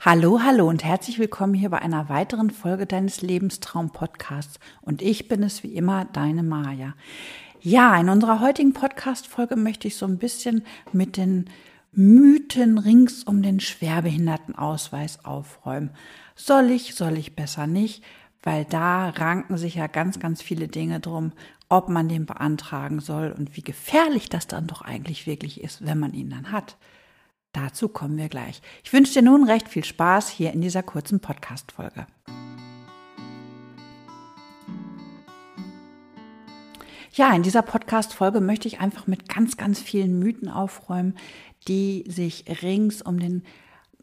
Hallo, hallo und herzlich willkommen hier bei einer weiteren Folge deines Lebenstraum-Podcasts. Und ich bin es wie immer, deine Maja. Ja, in unserer heutigen Podcast-Folge möchte ich so ein bisschen mit den Mythen rings um den Schwerbehindertenausweis aufräumen. Soll ich, soll ich besser nicht? Weil da ranken sich ja ganz, ganz viele Dinge drum, ob man den beantragen soll und wie gefährlich das dann doch eigentlich wirklich ist, wenn man ihn dann hat. Dazu kommen wir gleich. Ich wünsche dir nun recht viel Spaß hier in dieser kurzen Podcast-Folge. Ja, in dieser Podcast-Folge möchte ich einfach mit ganz, ganz vielen Mythen aufräumen, die sich rings um den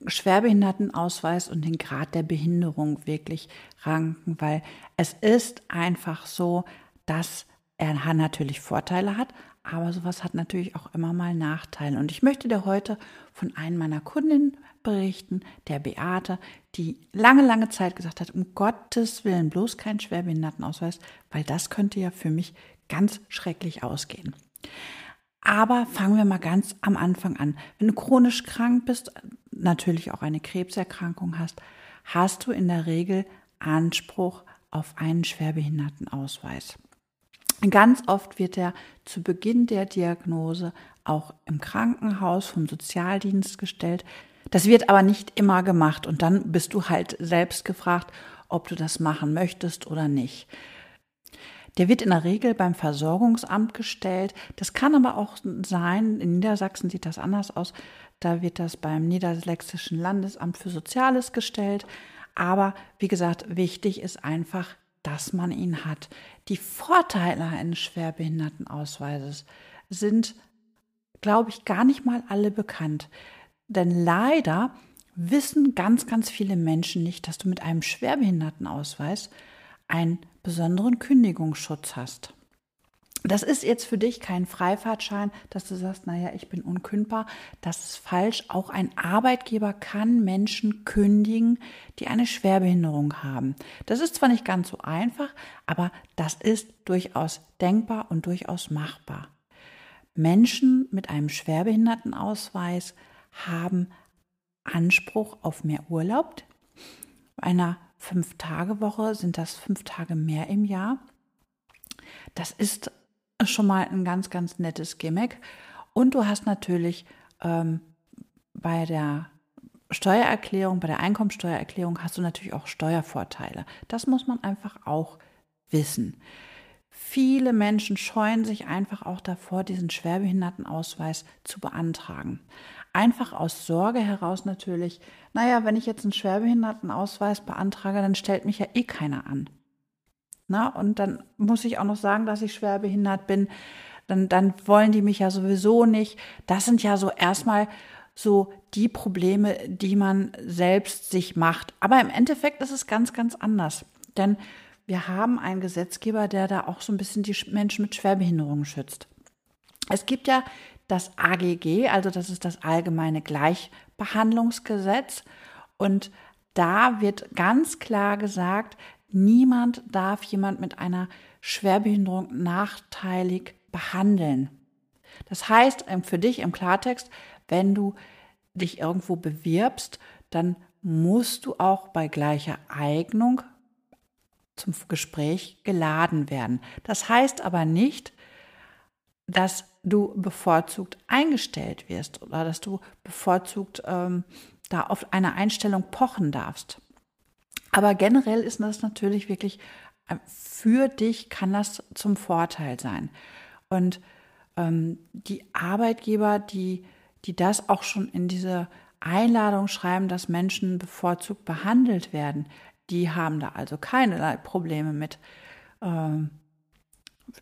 Schwerbehindertenausweis und den Grad der Behinderung wirklich ranken, weil es ist einfach so, dass er natürlich Vorteile hat, aber sowas hat natürlich auch immer mal Nachteile. Und ich möchte dir heute von einem meiner Kundinnen berichten, der Beate, die lange, lange Zeit gesagt hat, um Gottes Willen bloß kein Schwerbehindertenausweis, weil das könnte ja für mich ganz schrecklich ausgehen. Aber fangen wir mal ganz am Anfang an. Wenn du chronisch krank bist, natürlich auch eine Krebserkrankung hast, hast du in der Regel Anspruch auf einen Schwerbehindertenausweis. Ganz oft wird er zu Beginn der Diagnose auch im Krankenhaus vom Sozialdienst gestellt. Das wird aber nicht immer gemacht und dann bist du halt selbst gefragt, ob du das machen möchtest oder nicht. Der wird in der Regel beim Versorgungsamt gestellt. Das kann aber auch sein, in Niedersachsen sieht das anders aus, da wird das beim Niedersächsischen Landesamt für Soziales gestellt. Aber wie gesagt, wichtig ist einfach, dass man ihn hat. Die Vorteile eines Schwerbehindertenausweises sind, glaube ich, gar nicht mal alle bekannt. Denn leider wissen ganz, ganz viele Menschen nicht, dass du mit einem Schwerbehindertenausweis einen besonderen Kündigungsschutz hast. Das ist jetzt für dich kein Freifahrtschein, dass du sagst, naja, ich bin unkündbar. Das ist falsch. Auch ein Arbeitgeber kann Menschen kündigen, die eine Schwerbehinderung haben. Das ist zwar nicht ganz so einfach, aber das ist durchaus denkbar und durchaus machbar. Menschen mit einem Schwerbehindertenausweis haben Anspruch auf mehr Urlaub. Bei einer Fünf-Tage-Woche sind das fünf Tage mehr im Jahr. Das ist schon mal ein ganz, ganz nettes Gimmick. Und du hast natürlich ähm, bei der Steuererklärung, bei der Einkommensteuererklärung hast du natürlich auch Steuervorteile. Das muss man einfach auch wissen. Viele Menschen scheuen sich einfach auch davor, diesen Schwerbehindertenausweis zu beantragen. Einfach aus Sorge heraus natürlich, naja, wenn ich jetzt einen Schwerbehindertenausweis beantrage, dann stellt mich ja eh keiner an. Na, und dann muss ich auch noch sagen, dass ich schwer behindert bin. Dann, dann wollen die mich ja sowieso nicht. Das sind ja so erstmal so die Probleme, die man selbst sich macht. Aber im Endeffekt ist es ganz, ganz anders. Denn wir haben einen Gesetzgeber, der da auch so ein bisschen die Menschen mit Schwerbehinderungen schützt. Es gibt ja das AGG, also das ist das Allgemeine Gleichbehandlungsgesetz. Und da wird ganz klar gesagt, Niemand darf jemand mit einer Schwerbehinderung nachteilig behandeln. Das heißt ähm, für dich im Klartext, wenn du dich irgendwo bewirbst, dann musst du auch bei gleicher Eignung zum Gespräch geladen werden. Das heißt aber nicht, dass du bevorzugt eingestellt wirst oder dass du bevorzugt ähm, da auf eine Einstellung pochen darfst. Aber generell ist das natürlich wirklich, äh, für dich kann das zum Vorteil sein. Und ähm, die Arbeitgeber, die, die das auch schon in diese Einladung schreiben, dass Menschen bevorzugt behandelt werden, die haben da also keinerlei Probleme mit, ähm,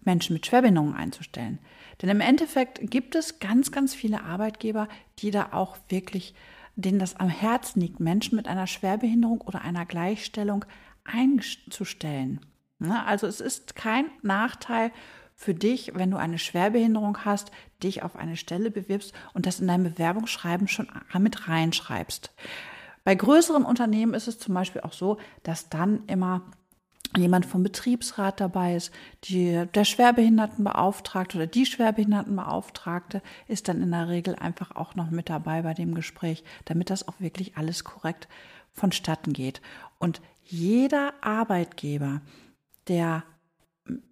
Menschen mit Schwerbehinderungen einzustellen. Denn im Endeffekt gibt es ganz, ganz viele Arbeitgeber, die da auch wirklich denen das am Herzen liegt, Menschen mit einer Schwerbehinderung oder einer Gleichstellung einzustellen. Ne? Also es ist kein Nachteil für dich, wenn du eine Schwerbehinderung hast, dich auf eine Stelle bewirbst und das in dein Bewerbungsschreiben schon mit reinschreibst. Bei größeren Unternehmen ist es zum Beispiel auch so, dass dann immer jemand vom Betriebsrat dabei ist, die, der Schwerbehindertenbeauftragte oder die Schwerbehindertenbeauftragte ist dann in der Regel einfach auch noch mit dabei bei dem Gespräch, damit das auch wirklich alles korrekt vonstatten geht. Und jeder Arbeitgeber, der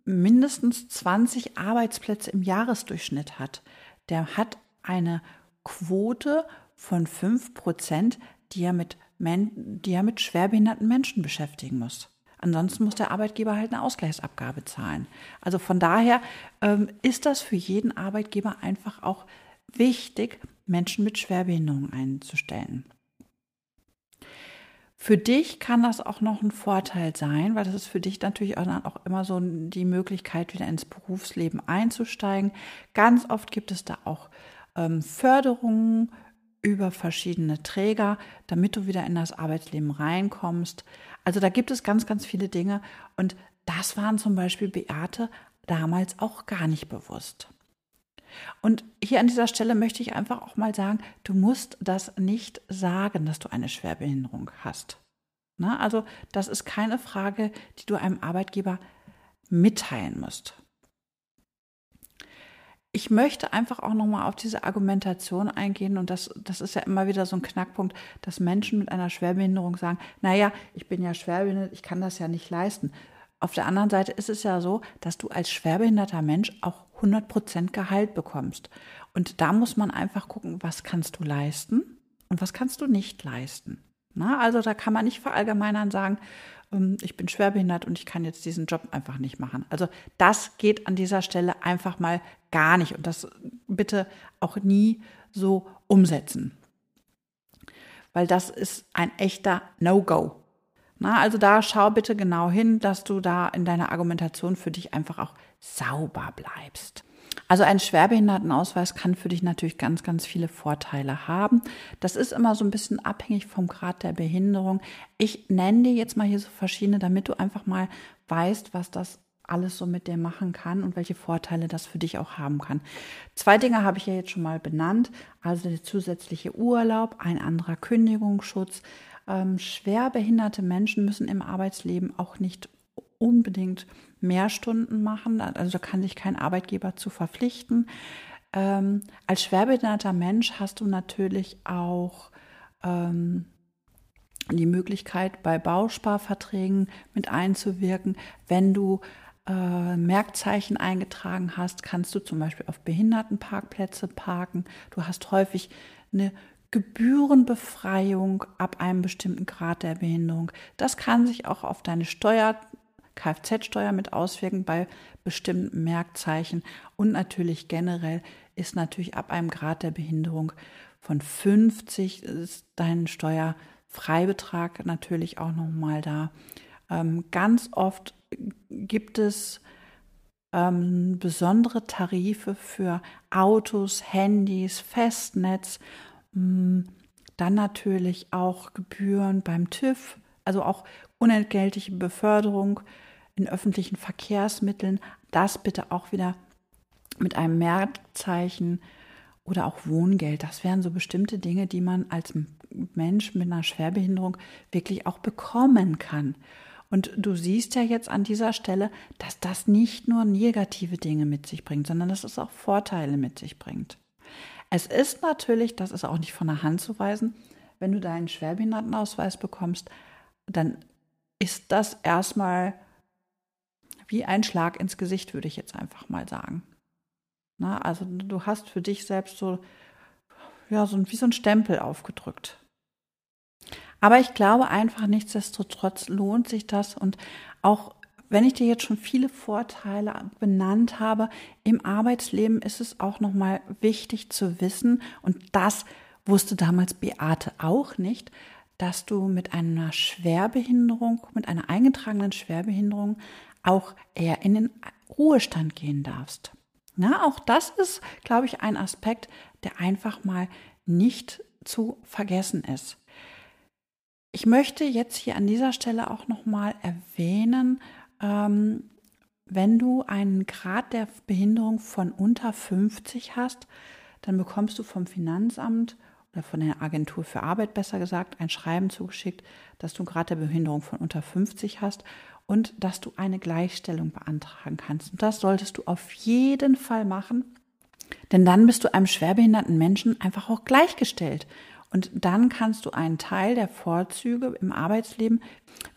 mindestens 20 Arbeitsplätze im Jahresdurchschnitt hat, der hat eine Quote von 5 Prozent, die er mit, die er mit schwerbehinderten Menschen beschäftigen muss. Ansonsten muss der Arbeitgeber halt eine Ausgleichsabgabe zahlen. Also von daher ähm, ist das für jeden Arbeitgeber einfach auch wichtig, Menschen mit Schwerbehinderung einzustellen. Für dich kann das auch noch ein Vorteil sein, weil das ist für dich natürlich auch, auch immer so die Möglichkeit, wieder ins Berufsleben einzusteigen. Ganz oft gibt es da auch ähm, Förderungen über verschiedene Träger, damit du wieder in das Arbeitsleben reinkommst. Also da gibt es ganz, ganz viele Dinge und das waren zum Beispiel Beate damals auch gar nicht bewusst. Und hier an dieser Stelle möchte ich einfach auch mal sagen, du musst das nicht sagen, dass du eine Schwerbehinderung hast. Na, also das ist keine Frage, die du einem Arbeitgeber mitteilen musst. Ich möchte einfach auch nochmal auf diese Argumentation eingehen und das, das ist ja immer wieder so ein Knackpunkt, dass Menschen mit einer Schwerbehinderung sagen, naja, ich bin ja schwerbehindert, ich kann das ja nicht leisten. Auf der anderen Seite ist es ja so, dass du als schwerbehinderter Mensch auch 100% Gehalt bekommst. Und da muss man einfach gucken, was kannst du leisten und was kannst du nicht leisten. Na, also da kann man nicht verallgemeinern sagen, ähm, ich bin schwerbehindert und ich kann jetzt diesen Job einfach nicht machen. Also das geht an dieser Stelle einfach mal gar nicht und das bitte auch nie so umsetzen. Weil das ist ein echter No-Go. also da schau bitte genau hin, dass du da in deiner Argumentation für dich einfach auch sauber bleibst. Also ein Schwerbehindertenausweis kann für dich natürlich ganz, ganz viele Vorteile haben. Das ist immer so ein bisschen abhängig vom Grad der Behinderung. Ich nenne dir jetzt mal hier so verschiedene, damit du einfach mal weißt, was das alles so mit dir machen kann und welche Vorteile das für dich auch haben kann. Zwei Dinge habe ich ja jetzt schon mal benannt, also der zusätzliche Urlaub, ein anderer Kündigungsschutz. Ähm, schwerbehinderte Menschen müssen im Arbeitsleben auch nicht unbedingt mehr Stunden machen. Also kann sich kein Arbeitgeber zu verpflichten. Ähm, als schwerbehinderter Mensch hast du natürlich auch ähm, die Möglichkeit, bei Bausparverträgen mit einzuwirken. Wenn du äh, Merkzeichen eingetragen hast, kannst du zum Beispiel auf Behindertenparkplätze parken. Du hast häufig eine Gebührenbefreiung ab einem bestimmten Grad der Behinderung. Das kann sich auch auf deine Steuer Kfz-Steuer mit auswirken bei bestimmten Merkzeichen und natürlich generell ist natürlich ab einem Grad der Behinderung von 50 ist dein Steuerfreibetrag natürlich auch nochmal da. Ähm, ganz oft gibt es ähm, besondere Tarife für Autos, Handys, Festnetz, mh, dann natürlich auch Gebühren beim TÜV, also auch unentgeltliche Beförderung in öffentlichen Verkehrsmitteln, das bitte auch wieder mit einem Merkzeichen oder auch Wohngeld. Das wären so bestimmte Dinge, die man als Mensch mit einer Schwerbehinderung wirklich auch bekommen kann. Und du siehst ja jetzt an dieser Stelle, dass das nicht nur negative Dinge mit sich bringt, sondern dass es auch Vorteile mit sich bringt. Es ist natürlich, das ist auch nicht von der Hand zu weisen, wenn du deinen Schwerbehindertenausweis bekommst, dann ist das erstmal wie ein Schlag ins Gesicht, würde ich jetzt einfach mal sagen. Na, also du hast für dich selbst so, ja, so wie so ein Stempel aufgedrückt. Aber ich glaube einfach, nichtsdestotrotz lohnt sich das und auch wenn ich dir jetzt schon viele Vorteile benannt habe, im Arbeitsleben ist es auch nochmal wichtig zu wissen, und das wusste damals Beate auch nicht, dass du mit einer Schwerbehinderung, mit einer eingetragenen Schwerbehinderung auch eher in den Ruhestand gehen darfst. Na, auch das ist, glaube ich, ein Aspekt, der einfach mal nicht zu vergessen ist. Ich möchte jetzt hier an dieser Stelle auch noch mal erwähnen, ähm, wenn du einen Grad der Behinderung von unter 50 hast, dann bekommst du vom Finanzamt von der Agentur für Arbeit besser gesagt ein Schreiben zugeschickt, dass du Grad der Behinderung von unter 50 hast und dass du eine Gleichstellung beantragen kannst. Und das solltest du auf jeden Fall machen, denn dann bist du einem schwerbehinderten Menschen einfach auch gleichgestellt. Und dann kannst du einen Teil der Vorzüge im Arbeitsleben,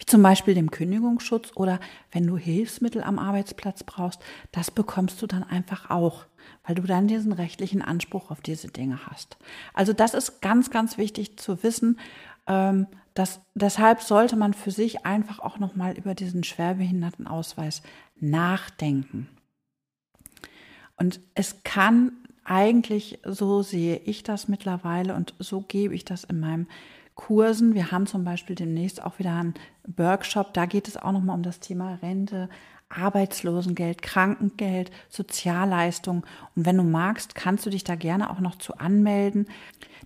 wie zum Beispiel dem Kündigungsschutz oder wenn du Hilfsmittel am Arbeitsplatz brauchst, das bekommst du dann einfach auch, weil du dann diesen rechtlichen Anspruch auf diese Dinge hast. Also das ist ganz, ganz wichtig zu wissen. Ähm, dass, deshalb sollte man für sich einfach auch nochmal über diesen Schwerbehindertenausweis nachdenken. Und es kann eigentlich, so sehe ich das mittlerweile und so gebe ich das in meinem Kursen. Wir haben zum Beispiel demnächst auch wieder einen Workshop, da geht es auch nochmal um das Thema Rente, Arbeitslosengeld, Krankengeld, Sozialleistung. Und wenn du magst, kannst du dich da gerne auch noch zu anmelden.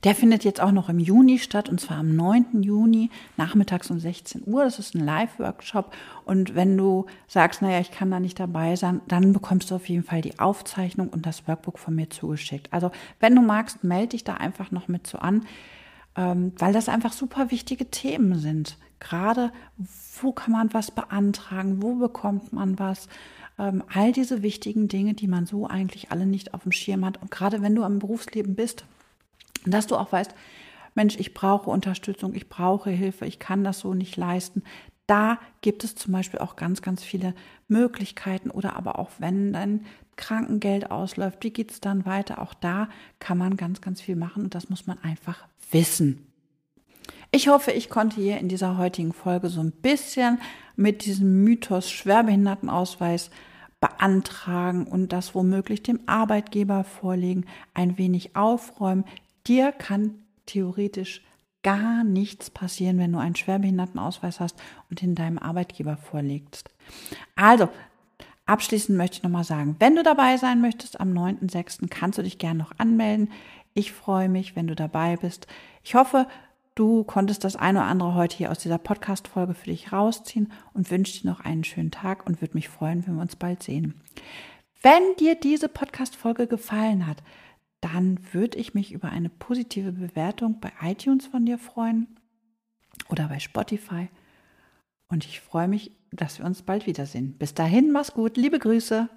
Der findet jetzt auch noch im Juni statt, und zwar am 9. Juni, nachmittags um 16 Uhr. Das ist ein Live-Workshop. Und wenn du sagst, naja, ich kann da nicht dabei sein, dann bekommst du auf jeden Fall die Aufzeichnung und das Workbook von mir zugeschickt. Also, wenn du magst, melde dich da einfach noch mit so an, weil das einfach super wichtige Themen sind. Gerade, wo kann man was beantragen? Wo bekommt man was? Ähm, all diese wichtigen Dinge, die man so eigentlich alle nicht auf dem Schirm hat. Und gerade wenn du am Berufsleben bist, dass du auch weißt, Mensch, ich brauche Unterstützung, ich brauche Hilfe, ich kann das so nicht leisten. Da gibt es zum Beispiel auch ganz, ganz viele Möglichkeiten oder aber auch wenn dein Krankengeld ausläuft, wie geht es dann weiter? Auch da kann man ganz, ganz viel machen und das muss man einfach wissen. Ich hoffe, ich konnte hier in dieser heutigen Folge so ein bisschen mit diesem Mythos Schwerbehindertenausweis beantragen und das womöglich dem Arbeitgeber vorlegen, ein wenig aufräumen, Dir kann theoretisch gar nichts passieren, wenn du einen Schwerbehindertenausweis hast und in deinem Arbeitgeber vorlegst. Also, abschließend möchte ich nochmal sagen, wenn du dabei sein möchtest am 9.6., kannst du dich gerne noch anmelden. Ich freue mich, wenn du dabei bist. Ich hoffe, du konntest das eine oder andere heute hier aus dieser Podcast-Folge für dich rausziehen und wünsche dir noch einen schönen Tag und würde mich freuen, wenn wir uns bald sehen. Wenn dir diese Podcast-Folge gefallen hat, dann würde ich mich über eine positive Bewertung bei iTunes von dir freuen oder bei Spotify. Und ich freue mich, dass wir uns bald wiedersehen. Bis dahin, mach's gut, liebe Grüße.